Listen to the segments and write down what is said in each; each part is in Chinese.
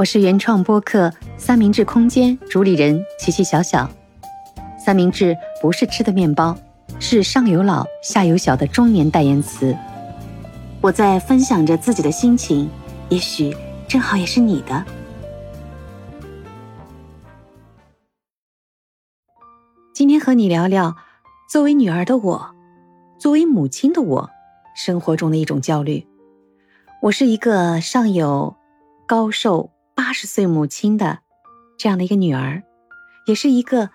我是原创播客三明治空间主理人琪琪小小。三明治不是吃的面包，是上有老下有小的中年代言词。我在分享着自己的心情，也许正好也是你的。今天和你聊聊，作为女儿的我，作为母亲的我，生活中的一种焦虑。我是一个上有高寿八十岁母亲的这样的一个女儿，也是一个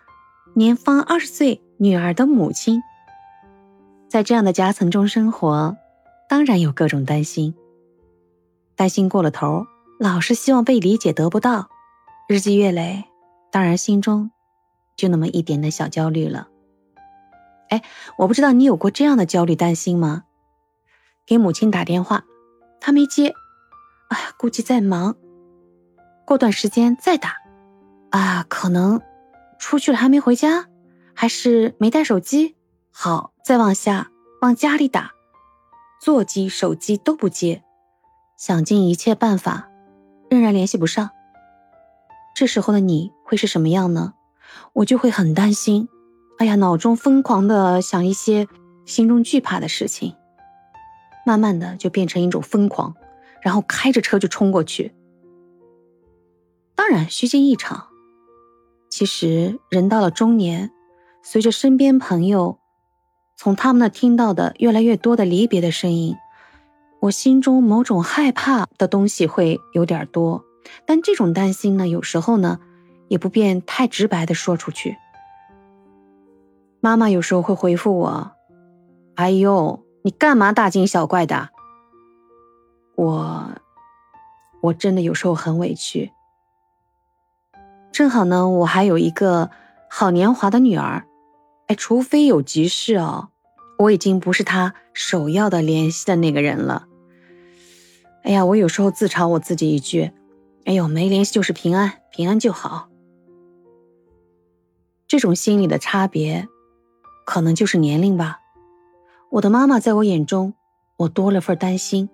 年方二十岁女儿的母亲。在这样的夹层中生活，当然有各种担心，担心过了头，老是希望被理解得不到，日积月累，当然心中。就那么一点点小焦虑了，哎，我不知道你有过这样的焦虑担心吗？给母亲打电话，她没接，哎，估计在忙。过段时间再打，啊，可能出去了还没回家，还是没带手机。好，再往下往家里打，座机、手机都不接，想尽一切办法，仍然联系不上。这时候的你会是什么样呢？我就会很担心，哎呀，脑中疯狂的想一些心中惧怕的事情，慢慢的就变成一种疯狂，然后开着车就冲过去。当然虚惊一场。其实人到了中年，随着身边朋友从他们那听到的越来越多的离别的声音，我心中某种害怕的东西会有点多。但这种担心呢，有时候呢。也不便太直白的说出去。妈妈有时候会回复我：“哎呦，你干嘛大惊小怪的？”我，我真的有时候很委屈。正好呢，我还有一个好年华的女儿，哎，除非有急事哦，我已经不是她首要的联系的那个人了。哎呀，我有时候自嘲我自己一句：“哎呦，没联系就是平安，平安就好。”这种心理的差别，可能就是年龄吧。我的妈妈在我眼中，我多了份担心，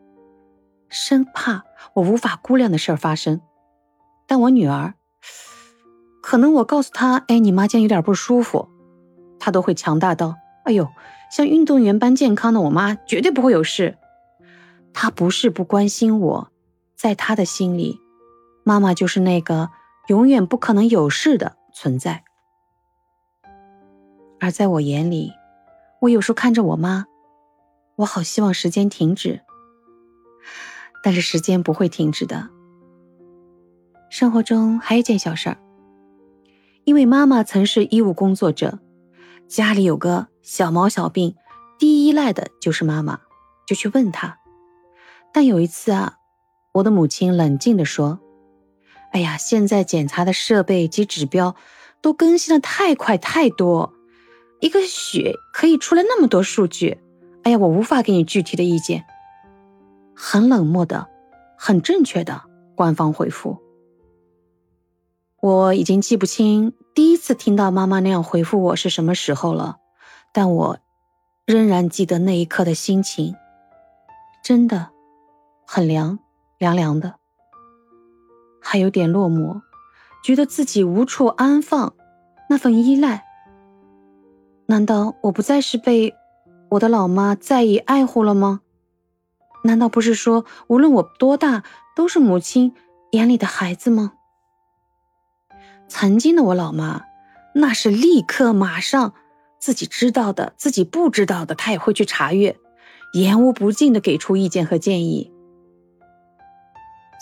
生怕我无法估量的事儿发生。但我女儿，可能我告诉他，哎，你妈今天有点不舒服，他都会强大到，哎呦，像运动员般健康的我妈绝对不会有事。他不是不关心我，在他的心里，妈妈就是那个永远不可能有事的存在。而在我眼里，我有时候看着我妈，我好希望时间停止，但是时间不会停止的。生活中还有一件小事儿，因为妈妈曾是医务工作者，家里有个小毛小病，第一依赖的就是妈妈，就去问她。但有一次啊，我的母亲冷静地说：“哎呀，现在检查的设备及指标都更新的太快太多。”一个血可以出来那么多数据，哎呀，我无法给你具体的意见。很冷漠的，很正确的官方回复。我已经记不清第一次听到妈妈那样回复我是什么时候了，但我仍然记得那一刻的心情，真的很凉凉凉的，还有点落寞，觉得自己无处安放那份依赖。难道我不再是被我的老妈在意爱护了吗？难道不是说无论我多大都是母亲眼里的孩子吗？曾经的我老妈，那是立刻马上自己知道的、自己不知道的，她也会去查阅，言无不尽的给出意见和建议。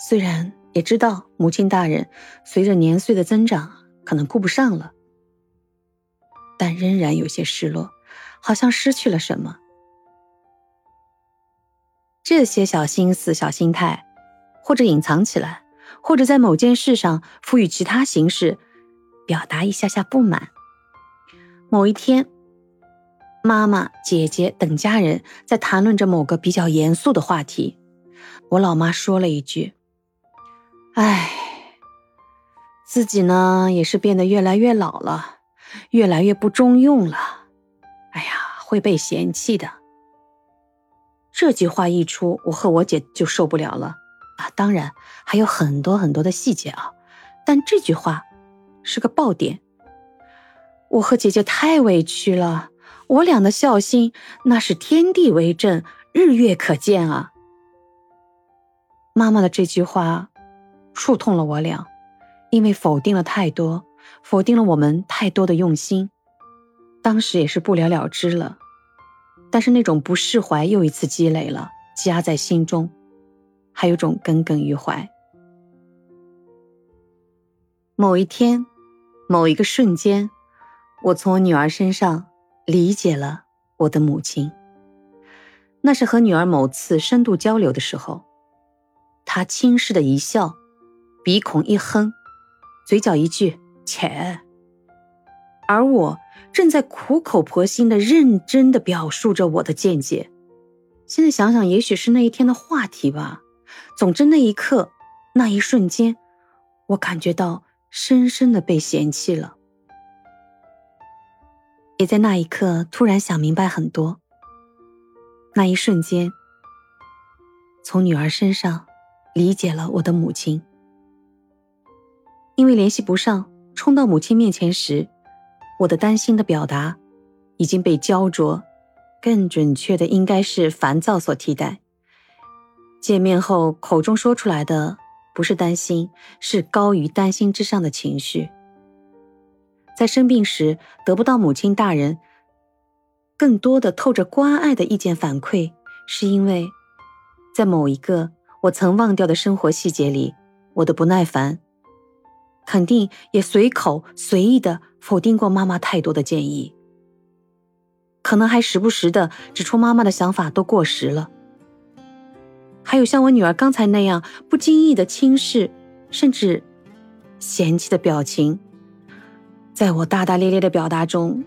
虽然也知道母亲大人随着年岁的增长，可能顾不上了。但仍然有些失落，好像失去了什么。这些小心思、小心态，或者隐藏起来，或者在某件事上赋予其他形式，表达一下下不满。某一天，妈妈、姐姐等家人在谈论着某个比较严肃的话题，我老妈说了一句：“哎，自己呢也是变得越来越老了。”越来越不中用了，哎呀，会被嫌弃的。这句话一出，我和我姐就受不了了。啊，当然还有很多很多的细节啊，但这句话是个爆点。我和姐姐太委屈了，我俩的孝心那是天地为证，日月可见啊。妈妈的这句话触痛了我俩，因为否定了太多，否定了我们太多的用心。当时也是不了了之了，但是那种不释怀又一次积累了，夹在心中，还有种耿耿于怀。某一天，某一个瞬间。我从我女儿身上理解了我的母亲。那是和女儿某次深度交流的时候，她轻视的一笑，鼻孔一哼，嘴角一句“切”，而我正在苦口婆心的认真的表述着我的见解。现在想想，也许是那一天的话题吧。总之，那一刻，那一瞬间，我感觉到深深的被嫌弃了。也在那一刻突然想明白很多。那一瞬间，从女儿身上理解了我的母亲。因为联系不上，冲到母亲面前时，我的担心的表达已经被焦灼，更准确的应该是烦躁所替代。见面后口中说出来的不是担心，是高于担心之上的情绪。在生病时得不到母亲大人更多的透着关爱的意见反馈，是因为，在某一个我曾忘掉的生活细节里，我的不耐烦，肯定也随口随意的否定过妈妈太多的建议，可能还时不时的指出妈妈的想法都过时了，还有像我女儿刚才那样不经意的轻视，甚至嫌弃的表情。在我大大咧咧的表达中，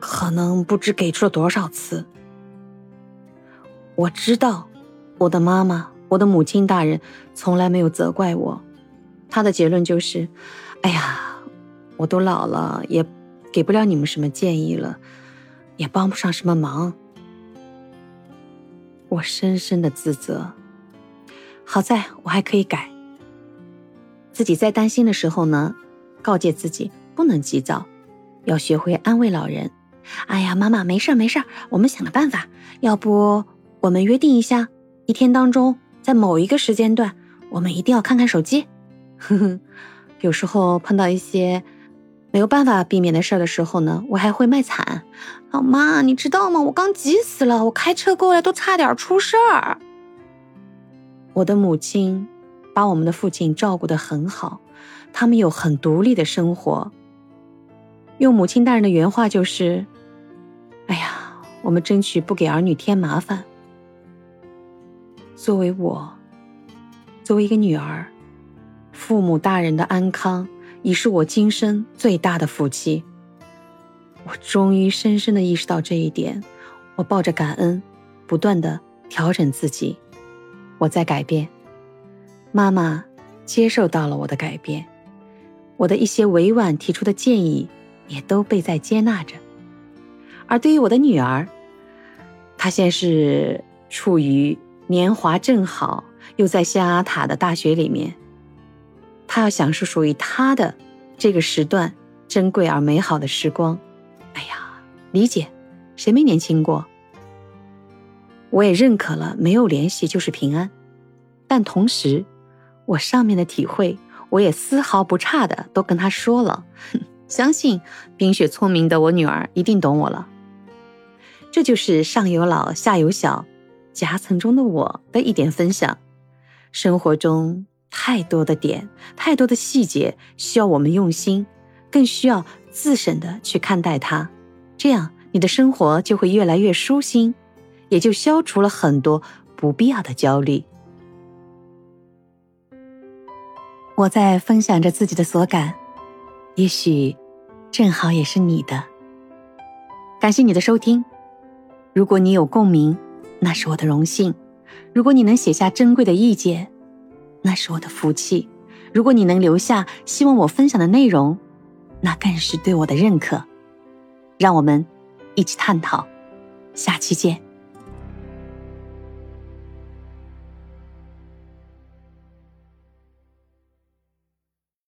可能不知给出了多少次。我知道，我的妈妈，我的母亲大人从来没有责怪我，她的结论就是：“哎呀，我都老了，也给不了你们什么建议了，也帮不上什么忙。”我深深的自责。好在我还可以改。自己在担心的时候呢，告诫自己。不能急躁，要学会安慰老人。哎呀，妈妈，没事没事我们想个办法。要不我们约定一下，一天当中在某一个时间段，我们一定要看看手机。呵呵，有时候碰到一些没有办法避免的事儿的时候呢，我还会卖惨。老妈，你知道吗？我刚急死了，我开车过来都差点出事儿。我的母亲把我们的父亲照顾得很好，他们有很独立的生活。用母亲大人的原话就是：“哎呀，我们争取不给儿女添麻烦。”作为我，作为一个女儿，父母大人的安康已是我今生最大的福气。我终于深深的意识到这一点，我抱着感恩，不断的调整自己。我在改变，妈妈接受到了我的改变，我的一些委婉提出的建议。也都被在接纳着，而对于我的女儿，她现是处于年华正好，又在象牙塔的大学里面，她要享受属于她的这个时段珍贵而美好的时光。哎呀，理解，谁没年轻过？我也认可了，没有联系就是平安，但同时，我上面的体会，我也丝毫不差的都跟她说了。相信冰雪聪明的我女儿一定懂我了。这就是上有老下有小，夹层中的我的一点分享。生活中太多的点，太多的细节需要我们用心，更需要自省的去看待它。这样你的生活就会越来越舒心，也就消除了很多不必要的焦虑。我在分享着自己的所感，也许。正好也是你的，感谢你的收听。如果你有共鸣，那是我的荣幸；如果你能写下珍贵的意见，那是我的福气；如果你能留下希望我分享的内容，那更是对我的认可。让我们一起探讨，下期见。